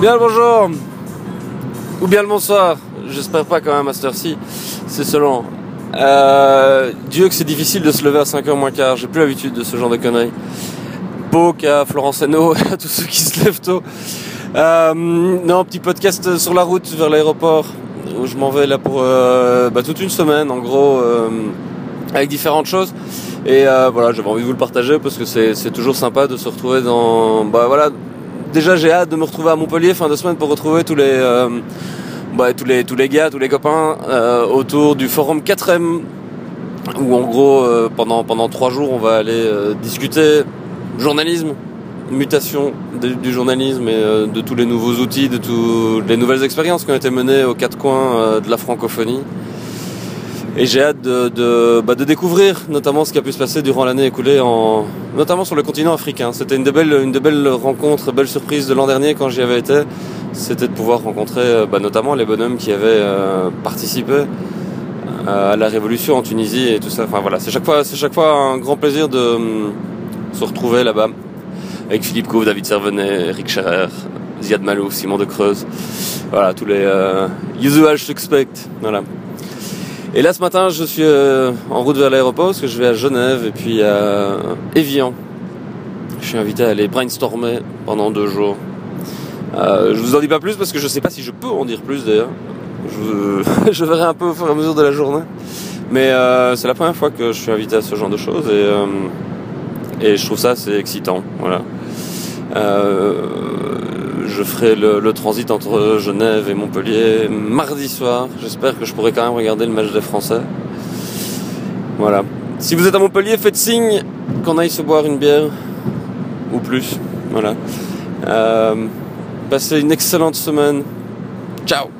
Bien le bonjour Ou bien le bonsoir J'espère pas quand même à cette heure-ci, c'est selon. Euh, Dieu que c'est difficile de se lever à 5h moins quart, j'ai plus l'habitude de ce genre de conneries. Poke à Florence Hainaut, à tous ceux qui se lèvent tôt. Euh, non, petit podcast sur la route vers l'aéroport, où je m'en vais là pour euh, bah, toute une semaine en gros, euh, avec différentes choses. Et voilà, j'avais envie de vous le partager parce que c'est toujours sympa de se retrouver dans... Bah voilà, déjà j'ai hâte de me retrouver à Montpellier fin de semaine pour retrouver tous les... Euh, bah, tous les tous les gars, tous les copains euh, autour du forum 4M où en gros euh, pendant pendant trois jours on va aller euh, discuter journalisme, mutation de- du journalisme et euh, de tous les nouveaux outils, de toutes les nouvelles expériences qui ont été menées aux quatre coins euh, de la francophonie. Et j'ai hâte de, de, bah, de découvrir notamment ce qui a pu se passer durant l'année écoulée, en, notamment sur le continent africain. C'était une des belles, une des belles rencontres, belle surprise de l'an dernier quand j'y avais été. C'était de pouvoir rencontrer euh, bah, notamment les bonhommes qui avaient euh, participé euh, à la révolution en Tunisie et tout ça. Enfin voilà, c'est chaque fois, c'est chaque fois un grand plaisir de hum, se retrouver là-bas avec Philippe Couve, David Servenet, Eric Scherer, Ziad Malou, Simon de Creuse. Voilà, tous les euh, usual suspects. Voilà. Et là ce matin, je suis euh, en route vers l'aéroport parce que je vais à Genève et puis à Évian. Je suis invité à aller brainstormer pendant deux jours. Euh, je vous en dis pas plus parce que je sais pas si je peux en dire plus d'ailleurs. Je, je verrai un peu au fur et à mesure de la journée. Mais euh, c'est la première fois que je suis invité à ce genre de choses et, euh, et je trouve ça assez excitant. Voilà. Euh, je ferai le, transit entre Genève et Montpellier mardi soir. J'espère que je pourrai quand même regarder le match des Français. Voilà. Si vous êtes à Montpellier, faites signe qu'on aille se boire une bière ou plus. Voilà. Euh, passez une excellente semaine. Ciao